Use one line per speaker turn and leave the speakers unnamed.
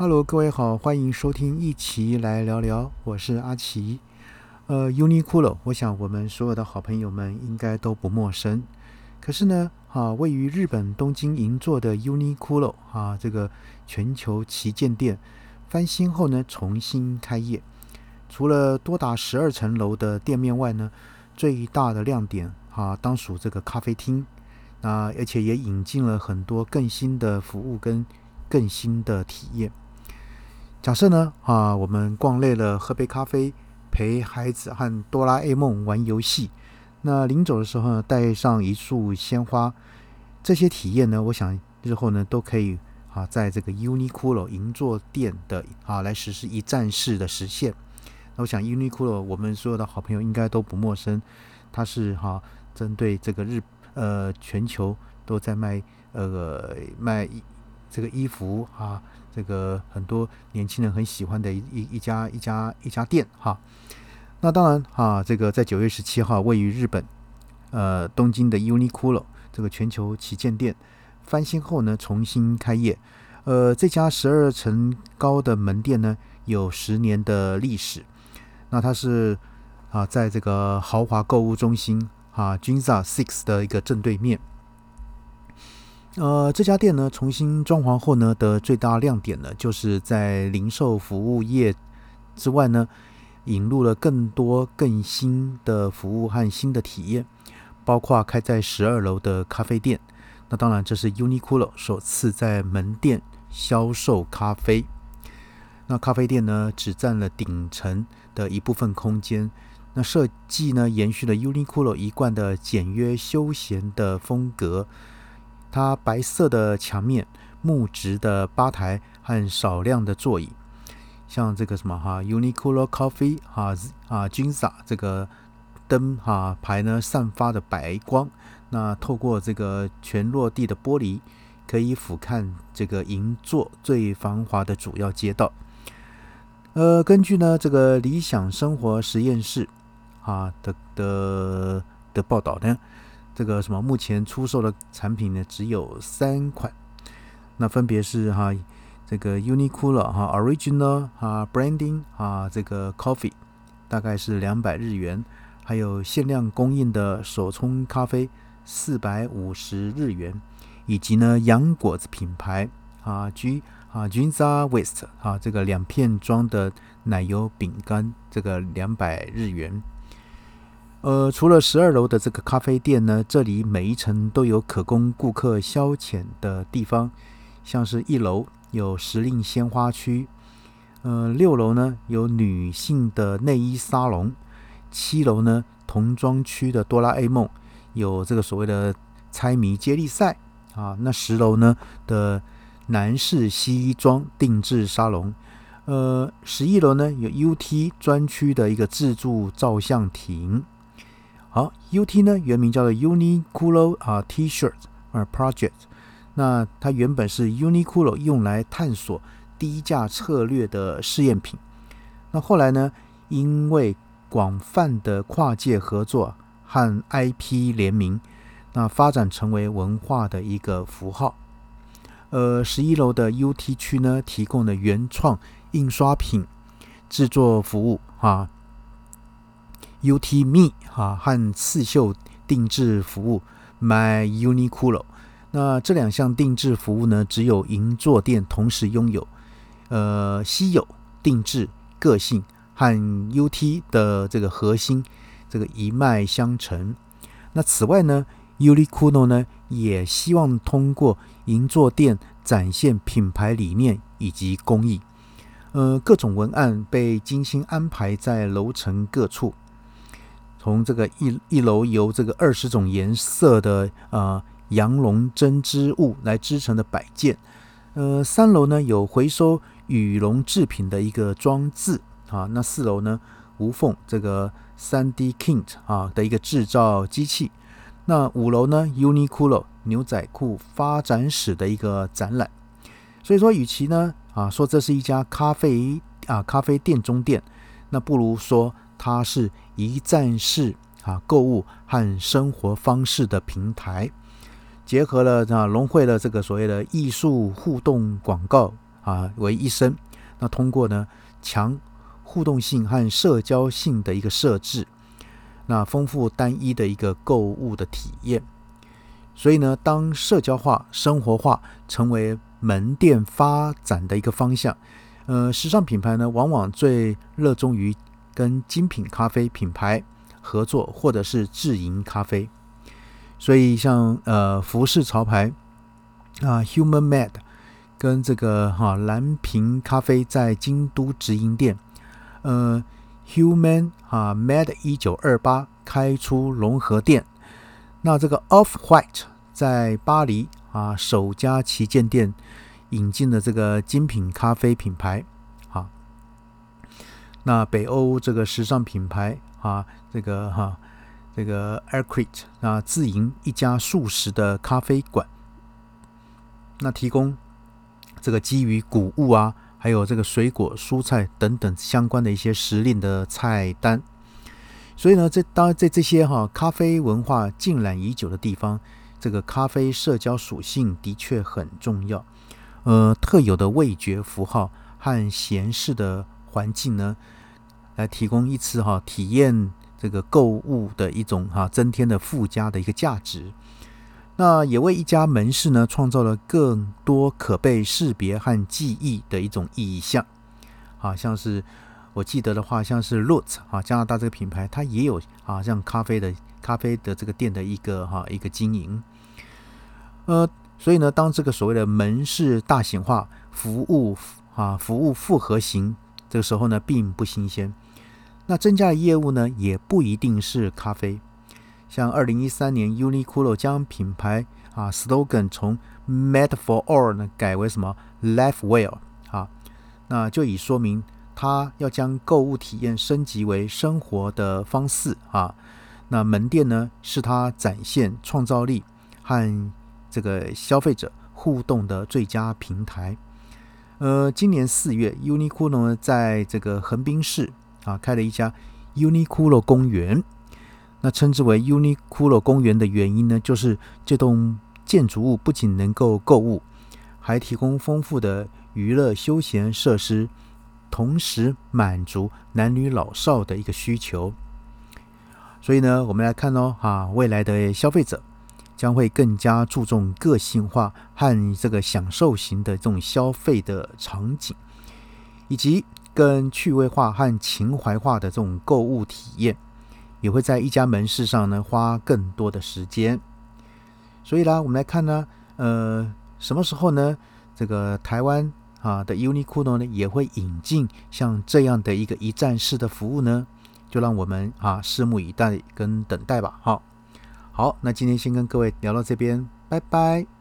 Hello，各位好，欢迎收听一起来聊聊，我是阿奇。呃，Uniqlo，我想我们所有的好朋友们应该都不陌生。可是呢，啊，位于日本东京银座的 Uniqlo 啊，这个全球旗舰店翻新后呢，重新开业。除了多达十二层楼的店面外呢，最大的亮点啊，当属这个咖啡厅。那而且也引进了很多更新的服务跟更新的体验。假设呢，啊，我们逛累了，喝杯咖啡，陪孩子和哆啦 A 梦玩游戏。那临走的时候呢，带上一束鲜花。这些体验呢，我想日后呢都可以啊，在这个 Uniqlo 银座店的啊来实施一站式的实现。那我想 Uniqlo 我们所有的好朋友应该都不陌生，它是哈针对这个日呃全球都在卖呃卖这个衣服啊。这个很多年轻人很喜欢的一一家一家一家店哈，那当然哈，这个在九月十七号位于日本呃东京的 Uniqlo 这个全球旗舰店翻新后呢，重新开业。呃，这家十二层高的门店呢，有十年的历史。那它是啊，在这个豪华购物中心啊，Ginza Six 的一个正对面。呃，这家店呢重新装潢后呢的最大亮点呢，就是在零售服务业之外呢，引入了更多更新的服务和新的体验，包括开在十二楼的咖啡店。那当然，这是 Uniqlo 首次在门店销售咖啡。那咖啡店呢，只占了顶层的一部分空间。那设计呢，延续了 Uniqlo 一贯的简约休闲的风格。它白色的墙面、木质的吧台和少量的座椅，像这个什么哈，Uniqlo Coffee 哈啊，Ginza 这个灯哈牌呢，散发的白光，那透过这个全落地的玻璃，可以俯瞰这个银座最繁华的主要街道。呃，根据呢这个理想生活实验室啊的的的报道呢。这个什么？目前出售的产品呢，只有三款，那分别是哈，这个 Uniqlo 哈 Original 哈 Branding 啊，这个 Coffee 大概是两百日元，还有限量供应的手冲咖啡四百五十日元，以及呢洋果子品牌啊 G 啊 Ginza West 啊这个两片装的奶油饼干，这个两百日元。呃，除了十二楼的这个咖啡店呢，这里每一层都有可供顾客消遣的地方，像是一楼有时令鲜花区，呃，六楼呢有女性的内衣沙龙，七楼呢童装区的哆啦 A 梦有这个所谓的猜谜接力赛啊，那十楼呢的男士西装定制沙龙，呃，十一楼呢有 UT 专区的一个自助照相亭。好，UT 呢原名叫做 Uniqlo 啊 T-shirt 啊 Project，那它原本是 Uniqlo 用来探索低价策略的试验品。那后来呢，因为广泛的跨界合作和 IP 联名，那发展成为文化的一个符号。呃，十一楼的 UT 区呢，提供了原创印刷品制作服务啊。UT Me 哈和刺绣定制服务 My Uniqlo，那这两项定制服务呢，只有银座店同时拥有，呃，稀有、定制、个性和 UT 的这个核心，这个一脉相承。那此外呢，Uniqlo 呢也希望通过银座店展现品牌理念以及工艺，呃，各种文案被精心安排在楼层各处。从这个一一楼由这个二十种颜色的呃羊绒针织物来织成的摆件，呃，三楼呢有回收羽绒制品的一个装置。啊，那四楼呢无缝这个三 D Kint 啊的一个制造机器，那五楼呢 Uniqlo 牛仔裤发展史的一个展览，所以说与其呢啊说这是一家咖啡啊咖啡店中店，那不如说。它是一站式啊购物和生活方式的平台，结合了啊融汇了这个所谓的艺术互动广告啊为一身。那通过呢强互动性和社交性的一个设置，那丰富单一的一个购物的体验。所以呢，当社交化、生活化成为门店发展的一个方向，呃，时尚品牌呢往往最热衷于跟精品咖啡品牌合作，或者是自营咖啡。所以像呃服饰潮牌啊，Human Made。跟这个哈蓝瓶咖啡在京都直营店，呃，Human 啊，Mad 一九二八开出融合店。那这个 Off White 在巴黎啊首家旗舰店引进的这个精品咖啡品牌。那北欧这个时尚品牌啊，这个哈这个 a i r c r e t e 啊自营一家素食的咖啡馆，那提供。这个基于谷物啊，还有这个水果、蔬菜等等相关的一些时令的菜单。所以呢，这当然在这些哈咖啡文化浸染已久的地方，这个咖啡社交属性的确很重要。呃，特有的味觉符号和闲适的环境呢，来提供一次哈体验这个购物的一种哈增添的附加的一个价值。那也为一家门市呢创造了更多可被识别和记忆的一种意象，啊，像是我记得的话，像是 Root 啊，加拿大这个品牌，它也有啊，像咖啡的咖啡的这个店的一个哈一个经营，呃，所以呢，当这个所谓的门市大型化，服务啊服务复合型，这个时候呢，并不新鲜。那增加的业务呢，也不一定是咖啡。像二零一三年，Uniqlo 将品牌啊 slogan 从 “Made for All” 呢改为什么 “Life Well” 啊，那就以说明它要将购物体验升级为生活的方式啊。那门店呢是它展现创造力和这个消费者互动的最佳平台。呃，今年四月，Uniqlo 呢在这个横滨市啊开了一家 Uniqlo 公园。那称之为 Uniqlo 公园的原因呢，就是这栋建筑物不仅能够购物，还提供丰富的娱乐休闲设施，同时满足男女老少的一个需求。所以呢，我们来看哦，哈，未来的消费者将会更加注重个性化和这个享受型的这种消费的场景，以及更趣味化和情怀化的这种购物体验。也会在一家门市上呢花更多的时间，所以啦，我们来看呢，呃，什么时候呢？这个台湾啊的 Uniqlo 呢也会引进像这样的一个一站式的服务呢？就让我们啊拭目以待跟等待吧。好，好，那今天先跟各位聊到这边，拜拜。